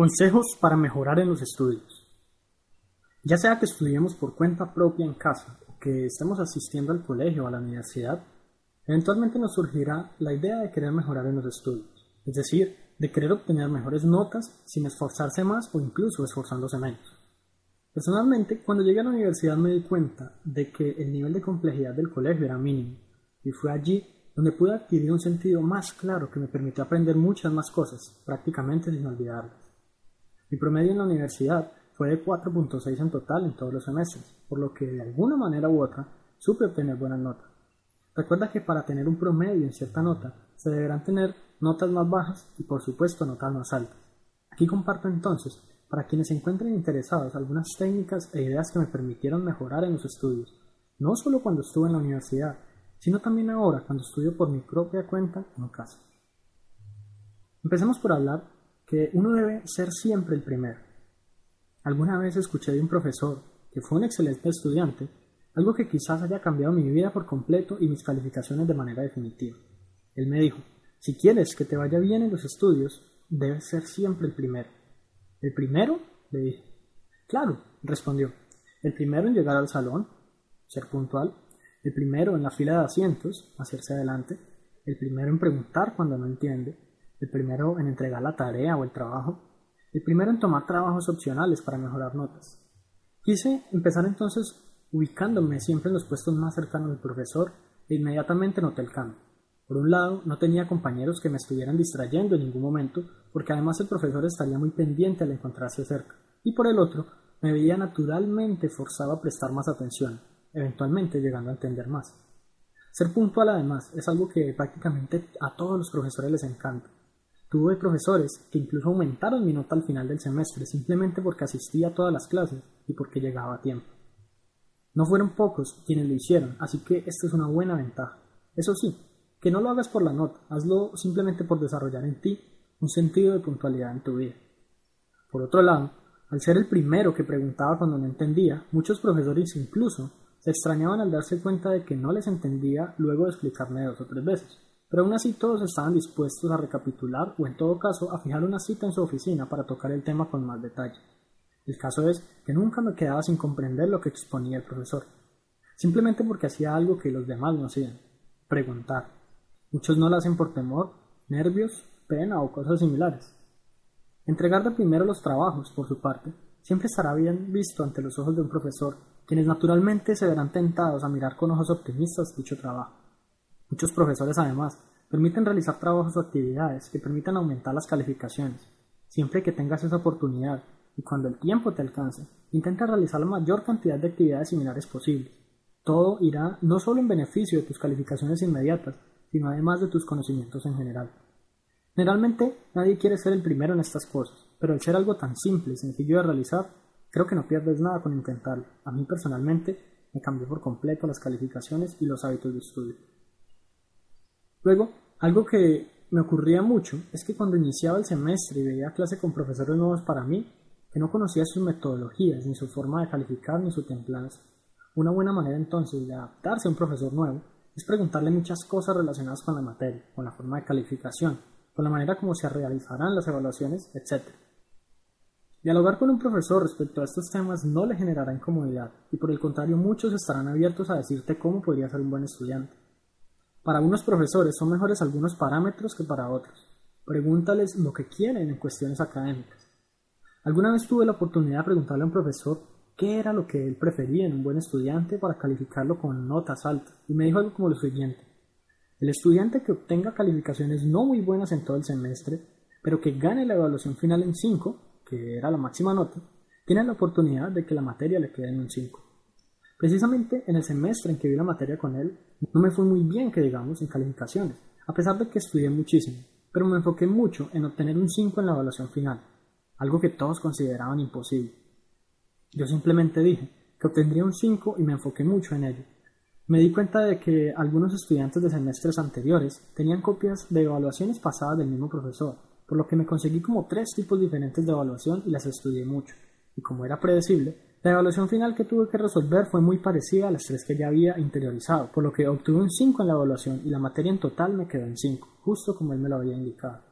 Consejos para mejorar en los estudios. Ya sea que estudiemos por cuenta propia en casa o que estemos asistiendo al colegio o a la universidad, eventualmente nos surgirá la idea de querer mejorar en los estudios, es decir, de querer obtener mejores notas sin esforzarse más o incluso esforzándose menos. Personalmente, cuando llegué a la universidad me di cuenta de que el nivel de complejidad del colegio era mínimo, y fue allí donde pude adquirir un sentido más claro que me permitió aprender muchas más cosas, prácticamente sin olvidarlas. Mi promedio en la universidad fue de 4.6 en total en todos los semestres, por lo que de alguna manera u otra supe obtener buenas notas. Recuerda que para tener un promedio en cierta nota se deberán tener notas más bajas y por supuesto notas más altas. Aquí comparto entonces para quienes se encuentren interesados algunas técnicas e ideas que me permitieron mejorar en los estudios, no solo cuando estuve en la universidad, sino también ahora cuando estudio por mi propia cuenta en casa. Empecemos por hablar que uno debe ser siempre el primero. Alguna vez escuché de un profesor, que fue un excelente estudiante, algo que quizás haya cambiado mi vida por completo y mis calificaciones de manera definitiva. Él me dijo, si quieres que te vaya bien en los estudios, debes ser siempre el primero. ¿El primero? le dije. Claro, respondió. El primero en llegar al salón, ser puntual. El primero en la fila de asientos, hacerse adelante. El primero en preguntar cuando no entiende. El primero en entregar la tarea o el trabajo. El primero en tomar trabajos opcionales para mejorar notas. Quise empezar entonces ubicándome siempre en los puestos más cercanos del profesor e inmediatamente noté el cambio. Por un lado, no tenía compañeros que me estuvieran distrayendo en ningún momento, porque además el profesor estaría muy pendiente al encontrarse cerca. Y por el otro, me veía naturalmente forzado a prestar más atención, eventualmente llegando a entender más. Ser puntual además es algo que prácticamente a todos los profesores les encanta. Tuve profesores que incluso aumentaron mi nota al final del semestre simplemente porque asistía a todas las clases y porque llegaba a tiempo. No fueron pocos quienes lo hicieron, así que esta es una buena ventaja. Eso sí, que no lo hagas por la nota, hazlo simplemente por desarrollar en ti un sentido de puntualidad en tu vida. Por otro lado, al ser el primero que preguntaba cuando no entendía, muchos profesores incluso se extrañaban al darse cuenta de que no les entendía luego de explicarme dos o tres veces. Pero aún así todos estaban dispuestos a recapitular o en todo caso a fijar una cita en su oficina para tocar el tema con más detalle. El caso es que nunca me quedaba sin comprender lo que exponía el profesor, simplemente porque hacía algo que los demás no hacían, preguntar. Muchos no lo hacen por temor, nervios, pena o cosas similares. Entregar de primero los trabajos, por su parte, siempre estará bien visto ante los ojos de un profesor, quienes naturalmente se verán tentados a mirar con ojos optimistas dicho trabajo. Muchos profesores, además, permiten realizar trabajos o actividades que permitan aumentar las calificaciones. Siempre que tengas esa oportunidad y cuando el tiempo te alcance, intenta realizar la mayor cantidad de actividades similares posibles. Todo irá no solo en beneficio de tus calificaciones inmediatas, sino además de tus conocimientos en general. Generalmente nadie quiere ser el primero en estas cosas, pero al ser algo tan simple y sencillo de realizar, creo que no pierdes nada con intentarlo. A mí personalmente me cambió por completo las calificaciones y los hábitos de estudio. Luego, algo que me ocurría mucho es que cuando iniciaba el semestre y veía clase con profesores nuevos para mí, que no conocía sus metodologías, ni su forma de calificar, ni su templanza. Una buena manera entonces de adaptarse a un profesor nuevo es preguntarle muchas cosas relacionadas con la materia, con la forma de calificación, con la manera como se realizarán las evaluaciones, etc. Dialogar con un profesor respecto a estos temas no le generará incomodidad y por el contrario muchos estarán abiertos a decirte cómo podría ser un buen estudiante. Para algunos profesores son mejores algunos parámetros que para otros. Pregúntales lo que quieren en cuestiones académicas. Alguna vez tuve la oportunidad de preguntarle a un profesor qué era lo que él prefería en un buen estudiante para calificarlo con notas altas, y me dijo algo como lo siguiente. El estudiante que obtenga calificaciones no muy buenas en todo el semestre, pero que gane la evaluación final en 5, que era la máxima nota, tiene la oportunidad de que la materia le quede en un 5. Precisamente en el semestre en que vi la materia con él, no me fue muy bien que digamos en calificaciones, a pesar de que estudié muchísimo, pero me enfoqué mucho en obtener un 5 en la evaluación final, algo que todos consideraban imposible. Yo simplemente dije que obtendría un 5 y me enfoqué mucho en ello. Me di cuenta de que algunos estudiantes de semestres anteriores tenían copias de evaluaciones pasadas del mismo profesor, por lo que me conseguí como tres tipos diferentes de evaluación y las estudié mucho. Y como era predecible, la evaluación final que tuve que resolver fue muy parecida a las tres que ya había interiorizado, por lo que obtuve un 5 en la evaluación y la materia en total me quedó en 5, justo como él me lo había indicado.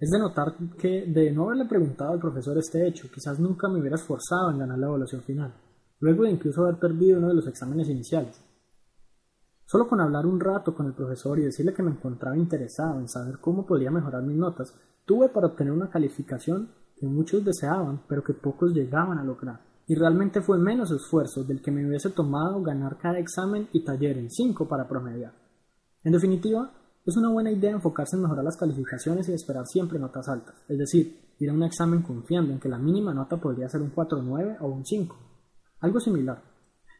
Es de notar que, de no haberle preguntado al profesor este hecho, quizás nunca me hubiera esforzado en ganar la evaluación final, luego de incluso haber perdido uno de los exámenes iniciales. Solo con hablar un rato con el profesor y decirle que me encontraba interesado en saber cómo podía mejorar mis notas, tuve para obtener una calificación que muchos deseaban, pero que pocos llegaban a lograr. Y realmente fue menos esfuerzo del que me hubiese tomado ganar cada examen y taller en 5 para promediar. En definitiva, es una buena idea enfocarse en mejorar las calificaciones y esperar siempre notas altas, es decir, ir a un examen confiando en que la mínima nota podría ser un 4.9 o un 5. Algo similar.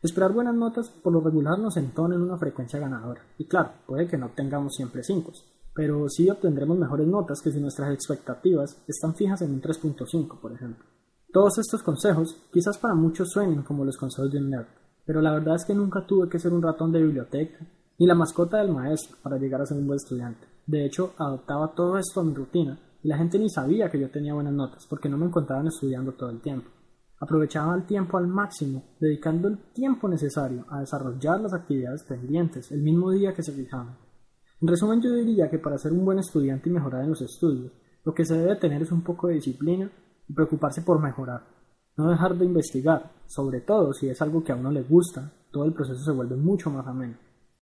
Esperar buenas notas por lo regular nos entona en una frecuencia ganadora, y claro, puede que no obtengamos siempre 5, pero sí obtendremos mejores notas que si nuestras expectativas están fijas en un 3.5, por ejemplo. Todos estos consejos quizás para muchos suenen como los consejos de un nerd, pero la verdad es que nunca tuve que ser un ratón de biblioteca ni la mascota del maestro para llegar a ser un buen estudiante. De hecho, adoptaba todo esto a mi rutina y la gente ni sabía que yo tenía buenas notas porque no me encontraban estudiando todo el tiempo. Aprovechaba el tiempo al máximo, dedicando el tiempo necesario a desarrollar las actividades pendientes el mismo día que se fijaban. En resumen, yo diría que para ser un buen estudiante y mejorar en los estudios, lo que se debe tener es un poco de disciplina y preocuparse por mejorar. No dejar de investigar, sobre todo si es algo que a uno le gusta, todo el proceso se vuelve mucho más ameno.